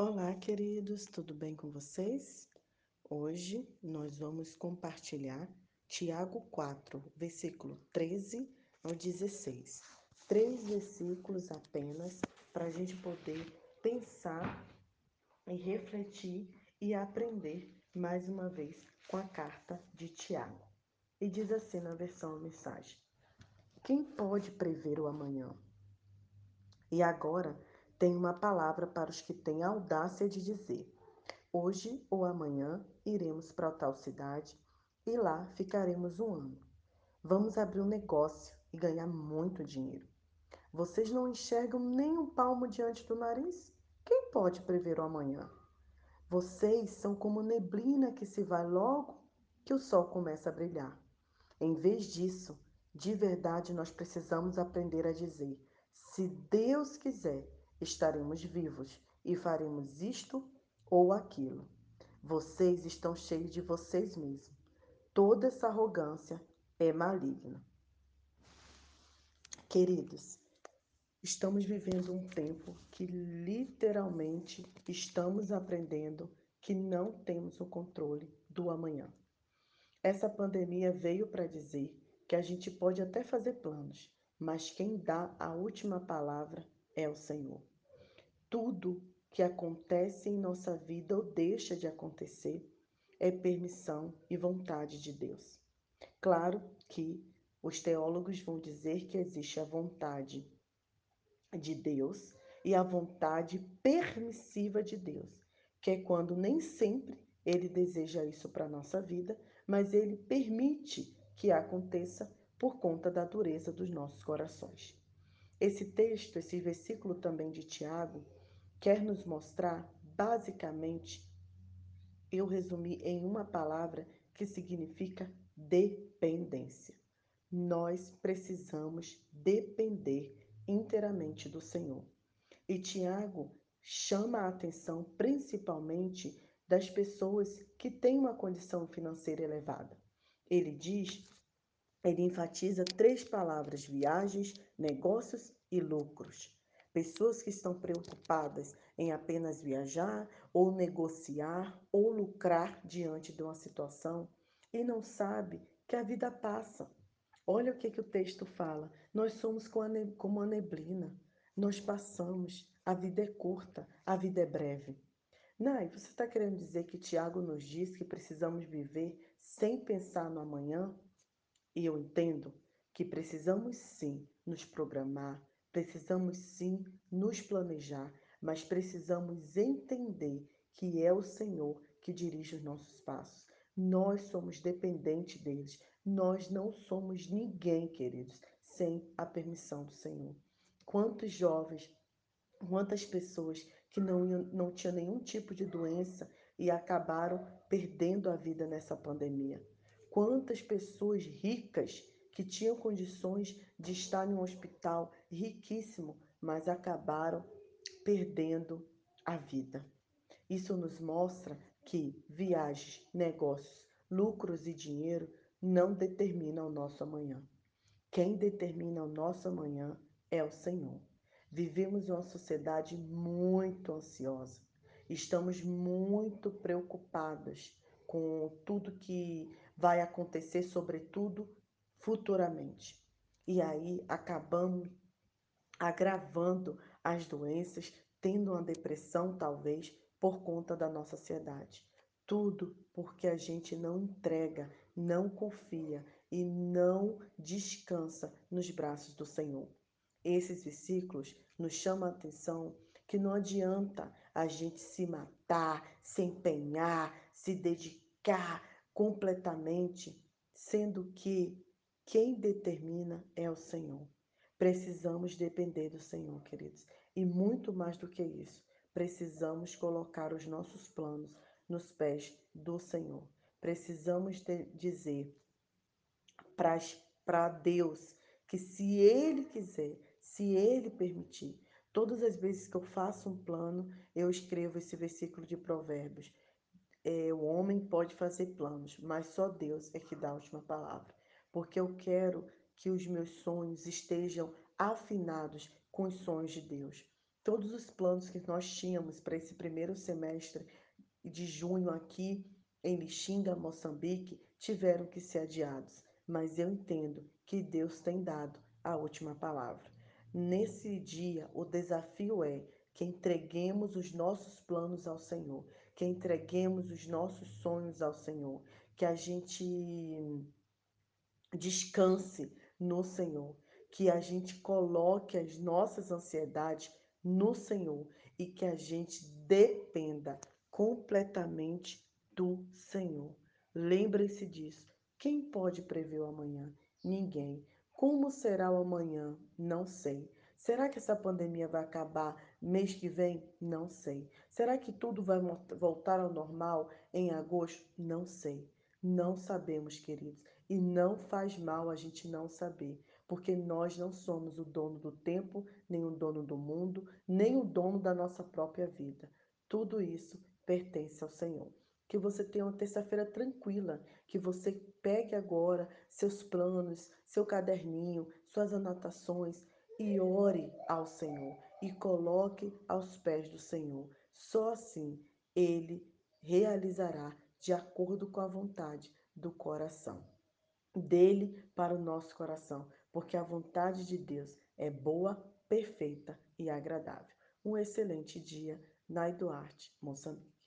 Olá, queridos, tudo bem com vocês? Hoje nós vamos compartilhar Tiago 4, versículo 13 ao 16. Três versículos apenas para a gente poder pensar e refletir e aprender mais uma vez com a carta de Tiago. E diz assim na versão mensagem: Quem pode prever o amanhã? E agora tenho uma palavra para os que têm audácia de dizer: Hoje ou amanhã iremos para tal cidade e lá ficaremos um ano. Vamos abrir um negócio e ganhar muito dinheiro. Vocês não enxergam nem um palmo diante do nariz? Quem pode prever o amanhã? Vocês são como neblina que se vai logo que o sol começa a brilhar. Em vez disso, de verdade, nós precisamos aprender a dizer: se Deus quiser, estaremos vivos e faremos isto ou aquilo. Vocês estão cheios de vocês mesmos. Toda essa arrogância é maligna. Queridos, estamos vivendo um tempo que literalmente estamos aprendendo que não temos o controle do amanhã. Essa pandemia veio para dizer que a gente pode até fazer planos, mas quem dá a última palavra é o Senhor. Tudo que acontece em nossa vida ou deixa de acontecer é permissão e vontade de Deus. Claro que os teólogos vão dizer que existe a vontade de Deus e a vontade permissiva de Deus, que é quando nem sempre ele deseja isso para a nossa vida, mas ele permite que aconteça por conta da dureza dos nossos corações. Esse texto, esse versículo também de Tiago, quer nos mostrar, basicamente, eu resumi em uma palavra que significa dependência. Nós precisamos depender inteiramente do Senhor. E Tiago chama a atenção principalmente das pessoas que têm uma condição financeira elevada. Ele diz, ele enfatiza três palavras: viagens, negócios e lucros. Pessoas que estão preocupadas em apenas viajar ou negociar ou lucrar diante de uma situação e não sabe que a vida passa. Olha o que, que o texto fala. Nós somos como a neblina. Nós passamos. A vida é curta, a vida é breve. Nai, você está querendo dizer que Tiago nos diz que precisamos viver sem pensar no amanhã? E eu entendo que precisamos sim nos programar, precisamos sim nos planejar, mas precisamos entender que é o Senhor que dirige os nossos passos. Nós somos dependentes deles. Nós não somos ninguém, queridos, sem a permissão do Senhor. Quantos jovens, quantas pessoas que não, não tinham nenhum tipo de doença e acabaram perdendo a vida nessa pandemia. Quantas pessoas ricas que tinham condições de estar em um hospital riquíssimo, mas acabaram perdendo a vida. Isso nos mostra que viagens, negócios, lucros e dinheiro não determinam o nosso amanhã. Quem determina o nosso amanhã é o Senhor. Vivemos em uma sociedade muito ansiosa. Estamos muito preocupadas com tudo que vai acontecer, sobretudo futuramente. E aí acabamos agravando as doenças, tendo uma depressão talvez por conta da nossa ansiedade. Tudo porque a gente não entrega, não confia e não descansa nos braços do Senhor. Esses versículos nos chamam a atenção que não adianta a gente se matar, se empenhar, se dedicar completamente, sendo que quem determina é o Senhor. Precisamos depender do Senhor, queridos. E muito mais do que isso, precisamos colocar os nossos planos nos pés do Senhor. Precisamos de dizer para Deus que se Ele quiser, se Ele permitir, todas as vezes que eu faço um plano, eu escrevo esse versículo de Provérbios. É, o homem pode fazer planos, mas só Deus é que dá a última palavra. Porque eu quero que os meus sonhos estejam afinados com os sonhos de Deus. Todos os planos que nós tínhamos para esse primeiro semestre de junho aqui em Lixinga, Moçambique, tiveram que ser adiados, mas eu entendo que Deus tem dado a última palavra. Nesse dia, o desafio é que entreguemos os nossos planos ao Senhor, que entreguemos os nossos sonhos ao Senhor, que a gente descanse no Senhor, que a gente coloque as nossas ansiedades no Senhor e que a gente dependa completamente do Senhor. Lembre-se disso. Quem pode prever o amanhã? Ninguém. Como será o amanhã? Não sei. Será que essa pandemia vai acabar mês que vem? Não sei. Será que tudo vai voltar ao normal em agosto? Não sei. Não sabemos, queridos. E não faz mal a gente não saber, porque nós não somos o dono do tempo, nem o dono do mundo, nem o dono da nossa própria vida. Tudo isso pertence ao Senhor. Que você tenha uma terça-feira tranquila, que você pegue agora seus planos, seu caderninho, suas anotações e ore ao Senhor e coloque aos pés do Senhor. Só assim ele realizará de acordo com a vontade do coração dele para o nosso coração, porque a vontade de Deus é boa, perfeita e agradável. Um excelente dia, Nai Duarte, Moçambique.